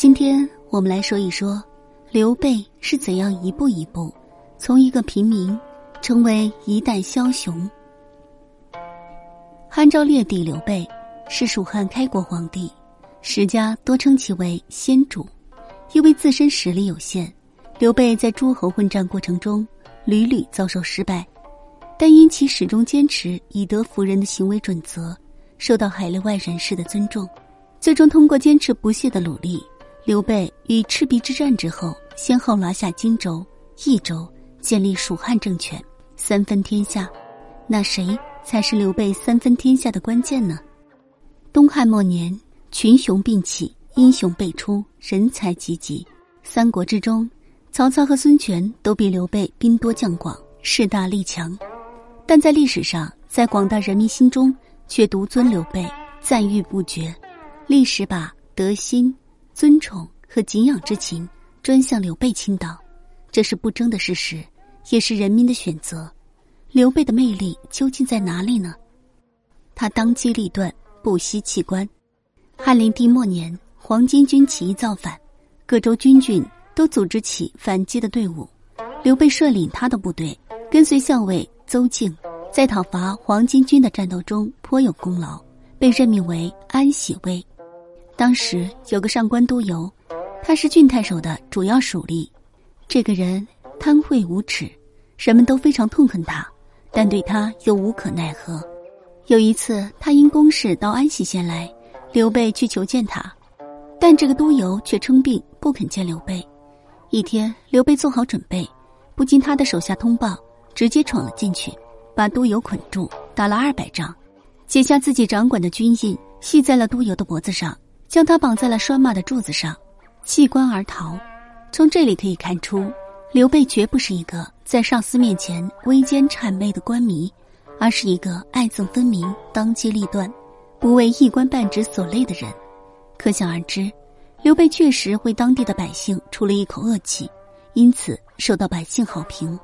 今天我们来说一说，刘备是怎样一步一步从一个平民成为一代枭雄。汉昭烈帝刘备是蜀汉开国皇帝，史家多称其为先主，因为自身实力有限，刘备在诸侯混战过程中屡屡遭受失败，但因其始终坚持以德服人的行为准则，受到海内外人士的尊重，最终通过坚持不懈的努力。刘备与赤壁之战之后，先后拿下荆州、益州，建立蜀汉政权，三分天下。那谁才是刘备三分天下的关键呢？东汉末年，群雄并起，英雄辈出，人才济济。三国之中，曹操和孙权都比刘备兵多将广，势大力强，但在历史上，在广大人民心中，却独尊刘备，赞誉不绝。历史把德心。尊崇和敬仰之情专向刘备倾倒，这是不争的事实，也是人民的选择。刘备的魅力究竟在哪里呢？他当机立断，不惜弃官。汉灵帝末年，黄巾军起义造反，各州军郡都组织起反击的队伍。刘备率领他的部队，跟随校尉邹靖，在讨伐黄巾军的战斗中颇有功劳，被任命为安喜尉。当时有个上官督邮，他是郡太守的主要属吏。这个人贪贿无耻，人们都非常痛恨他，但对他又无可奈何。有一次，他因公事到安喜县来，刘备去求见他，但这个督邮却称病不肯见刘备。一天，刘备做好准备，不经他的手下通报，直接闯了进去，把督邮捆住，打了二百仗，解下自己掌管的军印，系在了督邮的脖子上。将他绑在了拴马的柱子上，弃官而逃。从这里可以看出，刘备绝不是一个在上司面前微奸谄媚的官迷，而是一个爱憎分明、当机立断、不为一官半职所累的人。可想而知，刘备确实为当地的百姓出了一口恶气，因此受到百姓好评。